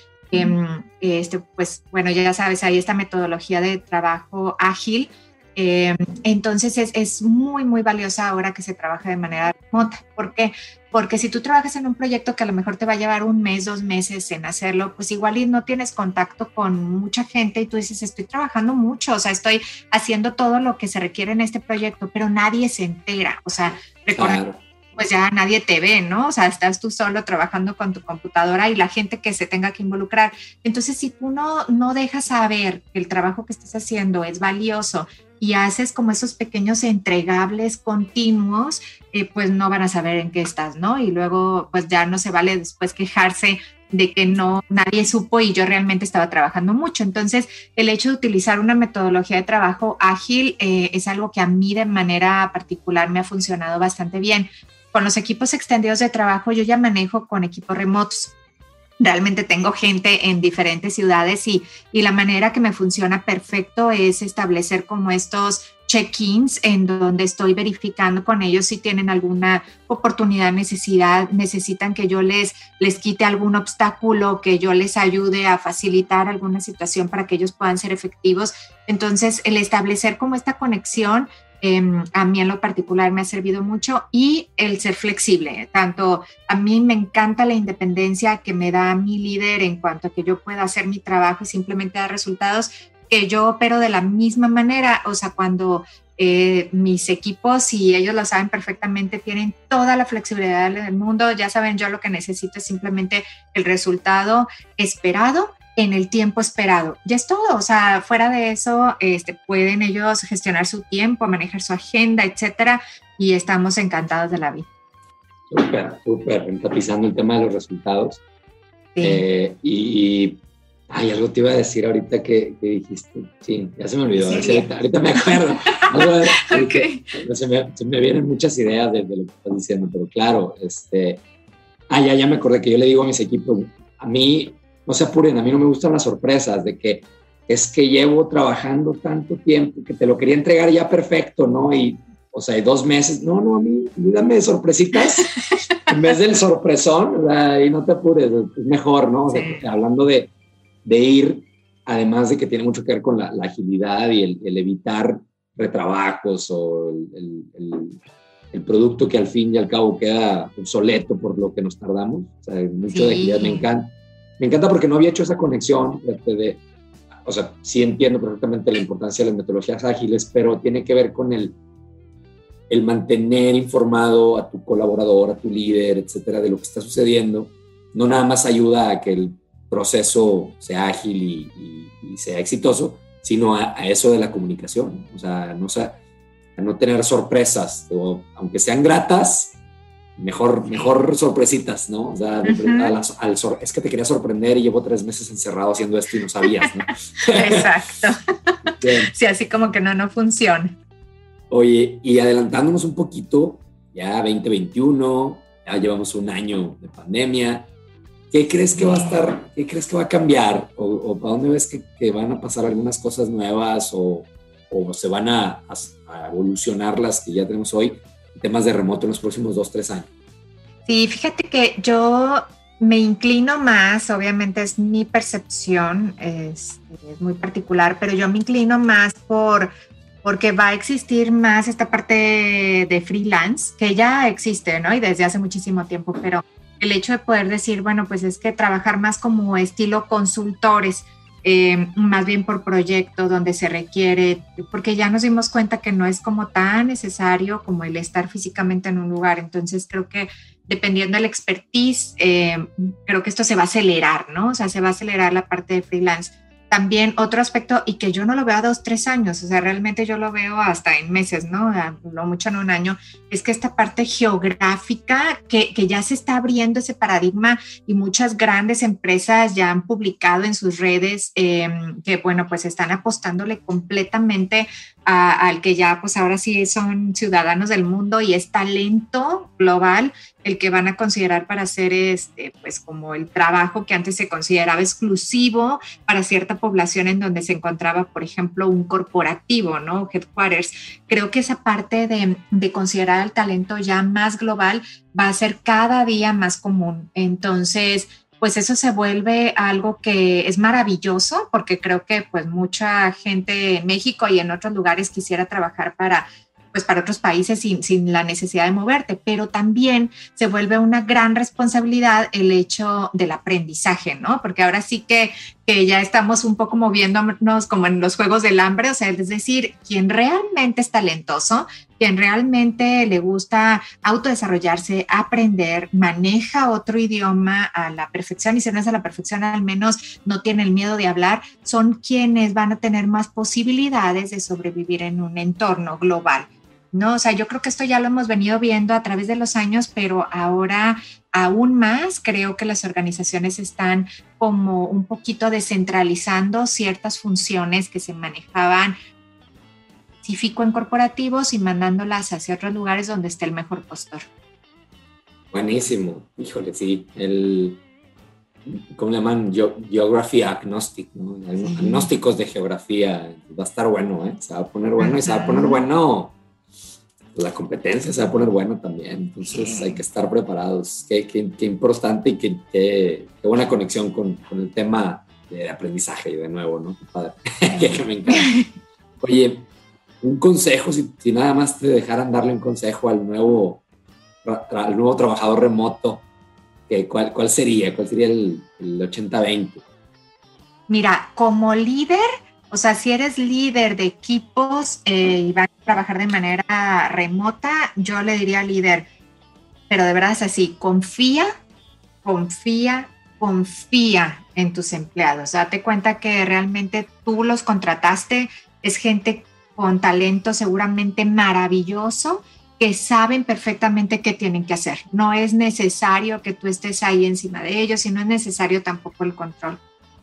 Speaker 1: este, pues bueno, ya sabes, hay esta metodología de trabajo ágil. Em, entonces es, es, muy, muy valiosa ahora que se trabaja de manera remota. ¿Por qué? Porque si tú trabajas en un proyecto que a lo mejor te va a llevar un mes, dos meses en hacerlo, pues igual y no tienes contacto con mucha gente y tú dices, estoy trabajando mucho, o sea, estoy haciendo todo lo que se requiere en este proyecto, pero nadie se entera. O sea, recuerda, pues ya nadie te ve, ¿no? O sea, estás tú solo trabajando con tu computadora y la gente que se tenga que involucrar. Entonces, si tú no, no dejas saber que el trabajo que estás haciendo es valioso y haces como esos pequeños entregables continuos, eh, pues no van a saber en qué estás, ¿no? Y luego, pues ya no se vale después quejarse de que no nadie supo y yo realmente estaba trabajando mucho. Entonces, el hecho de utilizar una metodología de trabajo ágil eh, es algo que a mí de manera particular me ha funcionado bastante bien con los equipos extendidos de trabajo yo ya manejo con equipos remotos. Realmente tengo gente en diferentes ciudades y, la manera que me funciona perfecto es establecer como estos check-ins en donde estoy verificando con ellos si tienen alguna oportunidad, necesidad, necesitan que yo les, les quite algún obstáculo, que yo les ayude a facilitar alguna situación para que ellos puedan ser efectivos. Entonces, el establecer como esta conexión Em, a mí en lo particular me ha servido mucho y el ser flexible. Tanto a mí me encanta la independencia que me da mi líder en cuanto a que yo pueda hacer mi trabajo y simplemente dar resultados, que yo opero de la misma manera. O sea, cuando eh, mis equipos, y ellos lo saben perfectamente, tienen toda la flexibilidad del mundo. Ya saben, yo lo que necesito es simplemente el resultado esperado en el tiempo esperado. Ya es todo, o sea, fuera de eso, este, pueden ellos gestionar su tiempo, manejar su agenda, etcétera, y estamos encantados de la vida.
Speaker 3: Súper, súper, empatizando el tema de los resultados. Eh, y, ay, algo te iba a decir ahorita que, dijiste. Sí, ya se me olvidó. ahorita, me acuerdo. [laughs] okay. se, me, vienen muchas ideas de, de, lo que estás diciendo, pero claro, este. Ah, ya, ya me acordé que yo le digo a mis equipos, a mí no se apuren, a mí no me gustan las sorpresas de que es que llevo trabajando tanto tiempo que te lo quería entregar ya perfecto, ¿no? Y, o sea, hay dos meses, no, no, a mí, dame sorpresitas [laughs] en vez del sorpresón, y no te apures, es mejor, ¿no? O sea, hablando de, de, ir, además de que tiene mucho que ver con la, agilidad y el, evitar retrabajos o el, el, producto que al fin y al cabo queda obsoleto por lo que nos tardamos, o sea, mucho de agilidad me encanta me encanta porque no había hecho esa conexión de, o sea, sí entiendo perfectamente la importancia de las metodologías ágiles, pero tiene que ver con el, el mantener informado a tu colaborador, a tu líder, etcétera, de lo que está sucediendo. No nada más ayuda a que el proceso sea ágil y, sea exitoso, sino a, eso de la comunicación. O sea, no, a no tener sorpresas, aunque sean gratas, mejor, mejor sorpresitas, ¿no? O sea, al, es que te quería sorprender y llevo tres meses encerrado haciendo esto y no sabías, ¿no? [laughs]
Speaker 1: Exacto. [laughs] Sí, así como que no, no funciona.
Speaker 3: Oye, y adelantándonos un poquito, ya 2021, ya llevamos un año de pandemia. ¿Qué crees que va a estar, qué crees que va a cambiar? ¿O, o para dónde ves que, que, van a pasar algunas cosas nuevas o, o se van a, a evolucionar las que ya tenemos hoy? Temas de remoto en los próximos dos, tres años?
Speaker 1: Sí, fíjate que yo me inclino más, obviamente es mi percepción, es, muy particular, pero yo me inclino más por porque va a existir más esta parte de freelance, que ya existe, ¿no? Y desde hace muchísimo tiempo, pero el hecho de poder decir, bueno, pues es que trabajar más como estilo consultores, eh, más bien por proyecto donde se requiere, porque ya nos dimos cuenta que no es como tan necesario como el estar físicamente en un lugar. Entonces creo que dependiendo del expertise, eh, creo que esto se va a acelerar, ¿no? O sea, se va a acelerar la parte de freelance. También otro aspecto y que yo no lo veo a dos, tres años, o sea, realmente yo lo veo hasta en meses, ¿no? No mucho en un año, es que esta parte geográfica que, que ya se está abriendo ese paradigma y muchas grandes empresas ya han publicado en sus redes em, que, bueno, pues están apostándole completamente al que ya pues ahora sí son ciudadanos del mundo y es talento global el que van a considerar para hacer este pues como el trabajo que antes se consideraba exclusivo para cierta población en donde se encontraba por ejemplo un corporativo no headquarters. Creo que esa parte de, de considerar el talento ya más global va a ser cada día más común. Entonces pues eso se vuelve algo que es maravilloso porque creo que pues mucha gente en México y en otros lugares quisiera trabajar para pues para otros países sin, la necesidad de moverte, pero también se vuelve una gran responsabilidad el hecho del aprendizaje, ¿no? Porque ahora sí que, que ya estamos un poco moviéndonos como en los juegos del hambre, o sea, es decir, quien realmente es talentoso, quien realmente le gusta autodesarrollarse, aprender, maneja otro idioma a la perfección y si no es a la perfección, al menos no tiene el miedo de hablar, son quienes van a tener más posibilidades de sobrevivir en un entorno global. ¿No? O sea, yo creo que esto ya lo hemos venido viendo a través de los años, pero ahora aún más creo que las organizaciones están como un poquito descentralizando ciertas funciones que se manejaban específico en corporativos y mandándolas hacia otros lugares donde esté el mejor postor.
Speaker 3: Buenísimo, híjole, sí, el, ¿cómo le llaman? Geography agnostic, ¿no? Agnósticos de geografía, va a estar bueno, ¿eh? Se va a poner bueno y se va a poner bueno la competencia se va a poner buena también. Entonces hay que estar preparados. Qué, qué, importante y qué, qué, buena conexión con, con, el tema de aprendizaje de nuevo, ¿no? Padre. [laughs] que me encanta. Oye, un consejo, si, si, nada más te dejaran darle un consejo al nuevo, al nuevo trabajador remoto, ¿cuál, ¿cuál sería? ¿Cuál sería el, el 80-20?
Speaker 1: Mira, como líder, o sea, si eres líder de equipos eh, y vas a trabajar de manera remota, yo le diría líder, pero de verdad es así, confía, confía, confía en tus empleados. Date cuenta que realmente tú los contrataste, es gente con talento seguramente maravilloso que saben perfectamente qué tienen que hacer. No es necesario que tú estés ahí encima de ellos y no es necesario tampoco el control.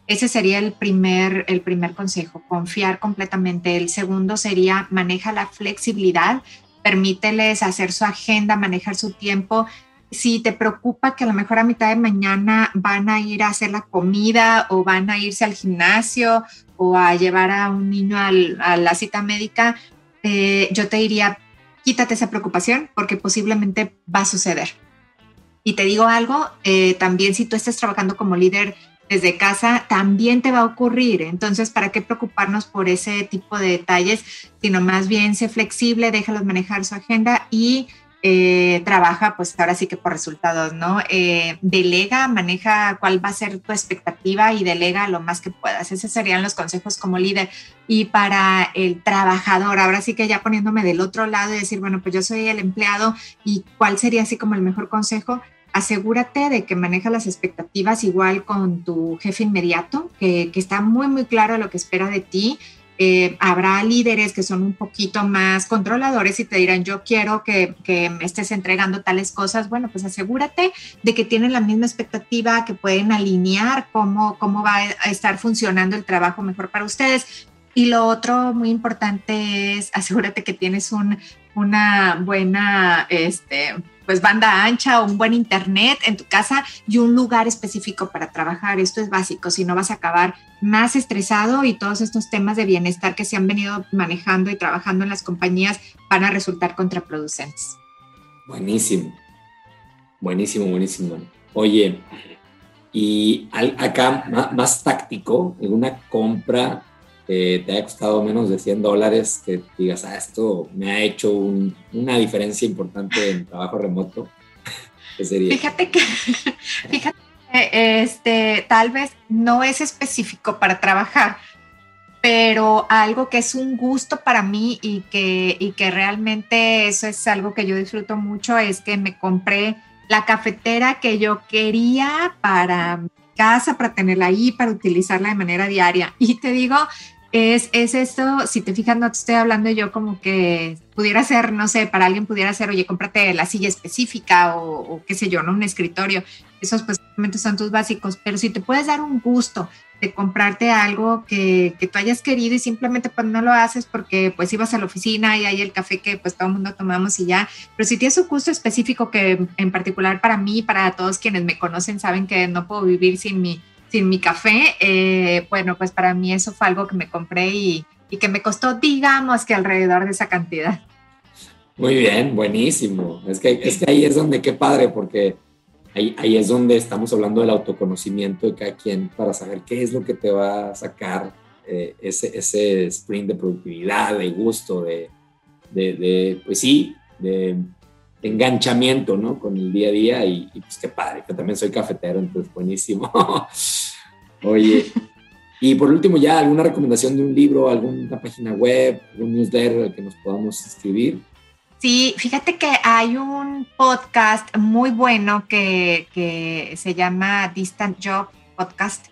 Speaker 1: Ese sería el primer, el primer consejo, confiar completamente. El segundo sería maneja la flexibilidad, permíteles hacer su agenda, manejar su tiempo. Si te preocupa que a lo mejor a mitad de mañana van a ir a hacer la comida o van a irse al gimnasio o a llevar a un niño a la cita médica, eh, yo te diría, quítate esa preocupación porque posiblemente va a suceder. Y te digo algo, eh, también si tú estás trabajando como líder desde casa también te va a ocurrir. Entonces, ¿para qué preocuparnos por ese tipo de detalles? Sino más bien sé flexible, déjalos manejar su agenda y eh, trabaja, pues ahora sí que por resultados, ¿no? Eh, delega, maneja cuál va a ser tu expectativa y delega lo más que puedas. Esos serían los consejos como líder. Y para el trabajador, ahora sí que ya poniéndome del otro lado y decir, bueno, pues yo soy el empleado y cuál sería así como el mejor consejo, asegúrate de que maneja las expectativas igual con tu jefe inmediato, que, está muy, muy claro lo que espera de ti. Eh, habrá líderes que son un poquito más controladores y te dirán, yo quiero que, que, me estés entregando tales cosas. Bueno, pues asegúrate de que tienen la misma expectativa, que pueden alinear cómo, cómo va a estar funcionando el trabajo mejor para ustedes. Y lo otro muy importante es asegúrate que tienes un, una buena, este, pues banda ancha o un buen internet en tu casa y un lugar específico para trabajar. Esto es básico, si no vas a acabar más estresado y todos estos temas de bienestar que se han venido manejando y trabajando en las compañías van a resultar contraproducentes.
Speaker 3: Buenísimo, buenísimo, buenísimo. Oye, y acá más, táctico, en una compra te haya costado menos de 100 dólares, que digas, ah, esto me ha hecho una diferencia importante en trabajo remoto, [laughs] ¿qué sería?
Speaker 1: Fíjate que, [laughs] fíjate este, tal vez no es específico para trabajar, pero algo que es un gusto para mí y que, y que realmente eso es algo que yo disfruto mucho es que me compré la cafetera que yo quería para casa para tenerla ahí, para utilizarla de manera diaria. Y te digo, es, es esto, si te fijas, no te estoy hablando yo como que pudiera ser, no sé, para alguien pudiera ser, oye, cómprate la silla específica o, qué sé yo, ¿no? Un escritorio. Esos pues son tus básicos, pero si te puedes dar un gusto de comprarte algo que, que, tú hayas querido y simplemente pues no lo haces porque pues ibas a la oficina y hay el café que pues todo el mundo tomamos y ya, pero si tienes un gusto específico que en particular para mí, para todos quienes me conocen saben que no puedo vivir sin mi, sin mi café, eh, bueno pues para mí eso fue algo que me compré y, que me costó digamos que alrededor de esa cantidad.
Speaker 3: Muy bien, buenísimo. Es que, es que ahí es donde qué padre porque ahí, es donde estamos hablando del autoconocimiento de cada quien para saber qué es lo que te va a sacar eh, ese, ese sprint de productividad, de gusto, de, de, pues sí, de, enganchamiento, ¿no? Con el día a día y, pues qué padre, que también soy cafetero, entonces buenísimo. [laughs] Oye, y por último ya, ¿alguna recomendación de un libro, alguna página web, algún newsletter al que nos podamos inscribir?
Speaker 1: Sí, fíjate que hay un podcast muy bueno que, que se llama Distant Job Podcast.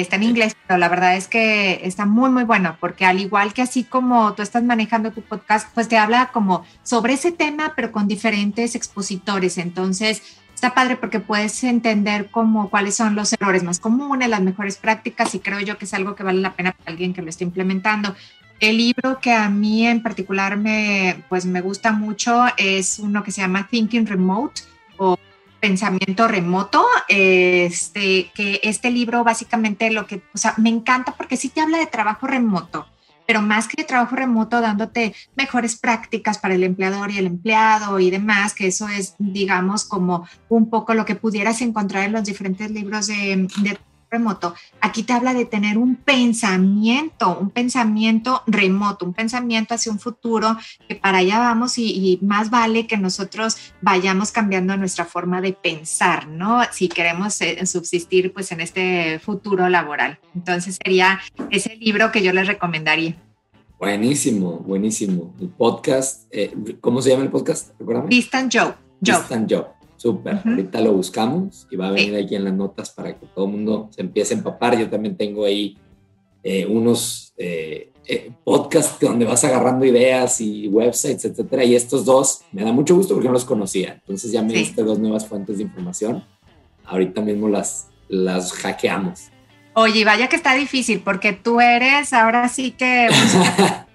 Speaker 1: Está en inglés, pero la verdad es que está muy, muy bueno, porque al igual que así como tú estás manejando tu podcast, pues te habla como sobre ese tema, pero con diferentes expositores. Entonces, está padre porque puedes entender como cuáles son los errores más comunes, las mejores prácticas, y creo yo que es algo que vale la pena para alguien que lo esté implementando. El libro que a mí en particular me, pues me gusta mucho es uno que se llama Thinking Remote Pensamiento Remoto. Este, que este libro básicamente lo que, o sea, me encanta porque sí te habla de trabajo remoto, pero más que de trabajo remoto, dándote mejores prácticas para el empleador y el empleado y demás, que eso es, digamos, como un poco lo que pudieras encontrar en los diferentes libros de, de remoto, aquí te habla de tener un pensamiento, un pensamiento remoto, un pensamiento hacia un futuro que para allá vamos y, más vale que nosotros vayamos cambiando nuestra forma de pensar, ¿no? Si queremos eh, subsistir pues en este futuro laboral. Entonces sería ese libro que yo les recomendaría.
Speaker 3: Buenísimo, buenísimo. El podcast, eh, ¿cómo se llama el podcast?
Speaker 1: Distant Joe.
Speaker 3: Distant Joe. Súper, ahorita lo buscamos y va a venir aquí en las notas para que todo el mundo se empiece a empapar. Yo también tengo ahí eh, unos eh, eh, podcasts donde vas agarrando ideas y websites, etcétera. Y estos dos me da mucho gusto porque no los conocía. Entonces ya me diste dos nuevas fuentes de información. Ahorita mismo las, las hackeamos.
Speaker 1: Oye, vaya que está difícil porque tú eres ahora sí que [laughs]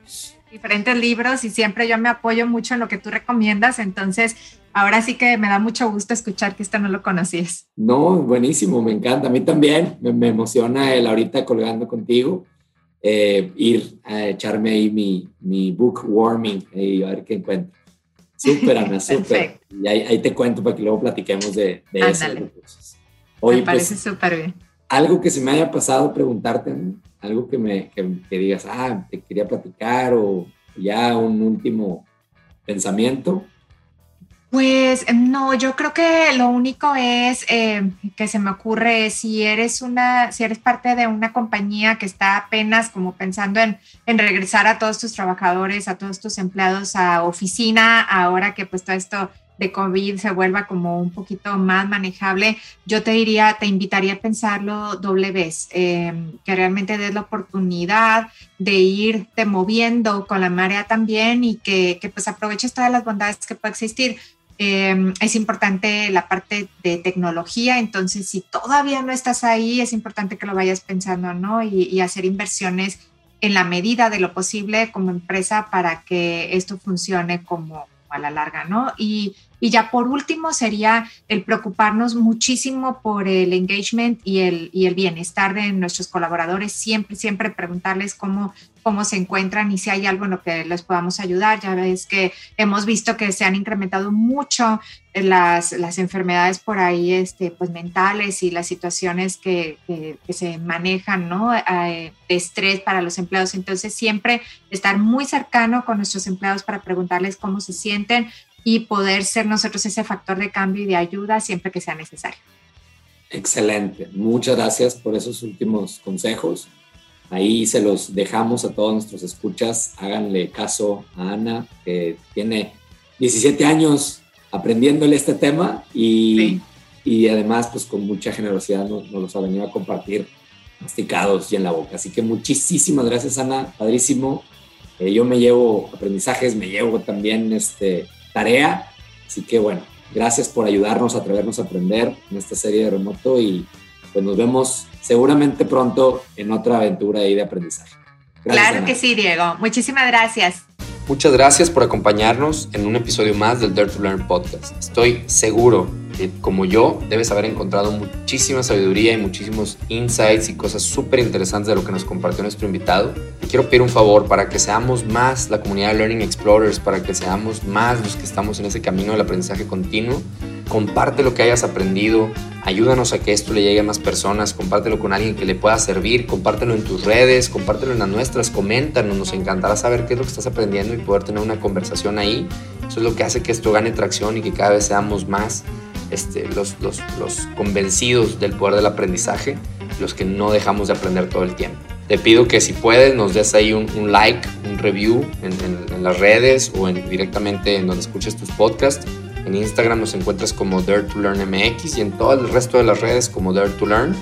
Speaker 1: diferentes libros y siempre yo me apoyo mucho en lo que tú recomiendas. Entonces, ahora sí que me da mucho gusto escuchar que esto no lo conocías.
Speaker 3: No, buenísimo, me encanta. A mí también me, emociona el ahorita colgando contigo, eh, ir a echarme ahí mi, mi book warming y a ver qué encuentro. Súper, [laughs] Ana, súper. Y ahí, te cuento para que luego platiquemos de, de eso.
Speaker 1: me pues, parece súper bien.
Speaker 3: Algo que se me haya pasado preguntarte, algo que me que digas, ah, te quería platicar o ya un último pensamiento.
Speaker 1: Pues no, yo creo que lo único es eh, que se me ocurre si eres una, si eres parte de una compañía que está apenas como pensando en, en, regresar a todos tus trabajadores, a todos tus empleados a oficina, ahora que pues todo esto de COVID se vuelva como un poquito más manejable, yo te diría, te invitaría a pensarlo doble vez, eh, que realmente des la oportunidad de irte moviendo con la marea también y que, que pues aproveches todas las bondades que puede existir Em, es importante la parte de tecnología, entonces si todavía no estás ahí, es importante que lo vayas pensando, ¿no? Y, y, hacer inversiones en la medida de lo posible como empresa para que esto funcione como a la larga, ¿no? Y y ya por último sería el preocuparnos muchísimo por el engagement y el, y el bienestar de nuestros colaboradores, siempre, siempre preguntarles cómo, cómo se encuentran y si hay algo en lo que les podamos ayudar. Ya ves que hemos visto que se han incrementado mucho las, las enfermedades por ahí este, pues, mentales y las situaciones que, que, se manejan, ¿no? Eh, de estrés para los empleados. Entonces, siempre estar muy cercano con nuestros empleados para preguntarles cómo se sienten, y poder ser nosotros ese factor de cambio y de ayuda siempre que sea necesario.
Speaker 3: Excelente. Muchas gracias por esos últimos consejos. Ahí se los dejamos a todos nuestros escuchas. Háganle caso a Ana, que tiene 17 años aprendiéndole este tema y, y además pues con mucha generosidad nos, nos los ha venido a compartir masticados y en la boca. Así que muchísimas gracias Ana, padrísimo. Eh, yo me llevo aprendizajes, me llevo también este, tarea. Así que bueno, gracias por ayudarnos a atrevernos a aprender en esta serie de remoto y pues nos vemos seguramente pronto en otra aventura ahí de aprendizaje.
Speaker 1: claro que sí, Diego. Muchísimas gracias.
Speaker 2: Muchas gracias por acompañarnos en un episodio más del Dare to Learn podcast. Estoy seguro como yo debes haber encontrado muchísima sabiduría y muchísimos insights y cosas súper interesantes de lo que nos compartió nuestro invitado. Quiero pedir un favor para que seamos más la comunidad de Learning Explorers, para que seamos más los que estamos en ese camino del aprendizaje continuo. Comparte lo que hayas aprendido, ayúdanos a que esto le llegue a más personas, compártelo con alguien que le pueda servir, compártelo en tus redes, compártelo en las nuestras, coméntanos, nos encantará saber qué es lo que estás aprendiendo y poder tener una conversación ahí. Eso es lo que hace que esto gane tracción y que cada vez seamos más este, los, los, convencidos del poder del aprendizaje, los que no dejamos de aprender todo el tiempo. Te pido que si puedes nos des ahí un, like, un review en, las redes o en, directamente en donde escuches tus podcasts. En Instagram nos encuentras como Dare to Learn MX y en todo el resto de las redes como Dare to Learn.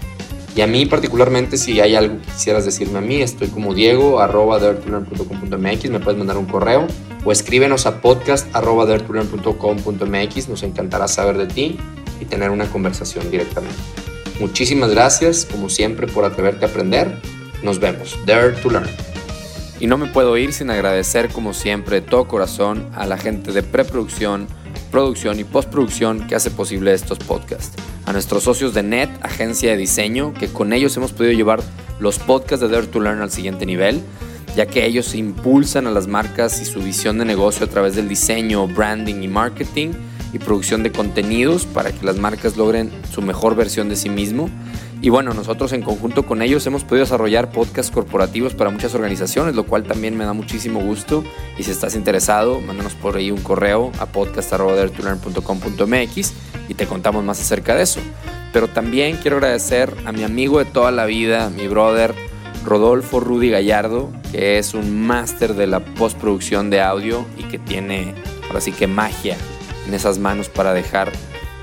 Speaker 2: Y a mí particularmente, si hay algo que quisieras decirme a mí, estoy como diego arroba mx me puedes mandar un correo o escríbenos a podcast arroba mx nos encantará saber de ti y tener una conversación directamente. Muchísimas gracias, como siempre, por atreverte a aprender. Nos vemos. Dare to Learn. Y no me puedo ir sin agradecer, como siempre, de todo corazón a la gente de preproducción, producción y postproducción que hace posible estos podcasts. A nuestros socios de NET, agencia de diseño, que con ellos hemos podido llevar los podcasts de Dare to Learn al siguiente nivel, ya que ellos impulsan a las marcas y su visión de negocio a través del diseño, branding y marketing y producción de contenidos para que las marcas logren su mejor versión de sí mismo. Y bueno, nosotros en conjunto con ellos hemos podido desarrollar podcasts corporativos para muchas organizaciones, lo cual también me da muchísimo gusto. Y si estás interesado, mándanos por ahí un correo a podcast.com.mx y te contamos más acerca de eso. Pero también quiero agradecer a mi amigo de toda la vida, mi brother Rodolfo Rudy Gallardo, que es un máster de la postproducción de audio y que tiene ahora sí que magia en esas manos para dejar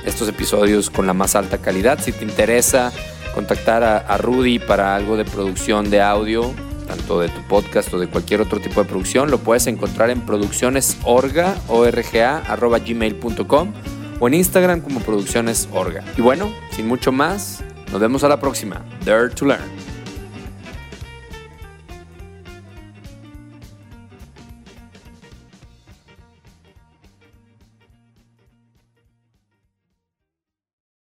Speaker 2: estos episodios con la más alta calidad. Si te interesa contactar a, Rudy para algo de producción de audio, tanto de tu podcast o de cualquier otro tipo de producción, lo puedes encontrar en produccionesorga, gmail.com o en Instagram como produccionesorga. Y bueno, sin mucho más, nos vemos a la próxima. Dare to Learn.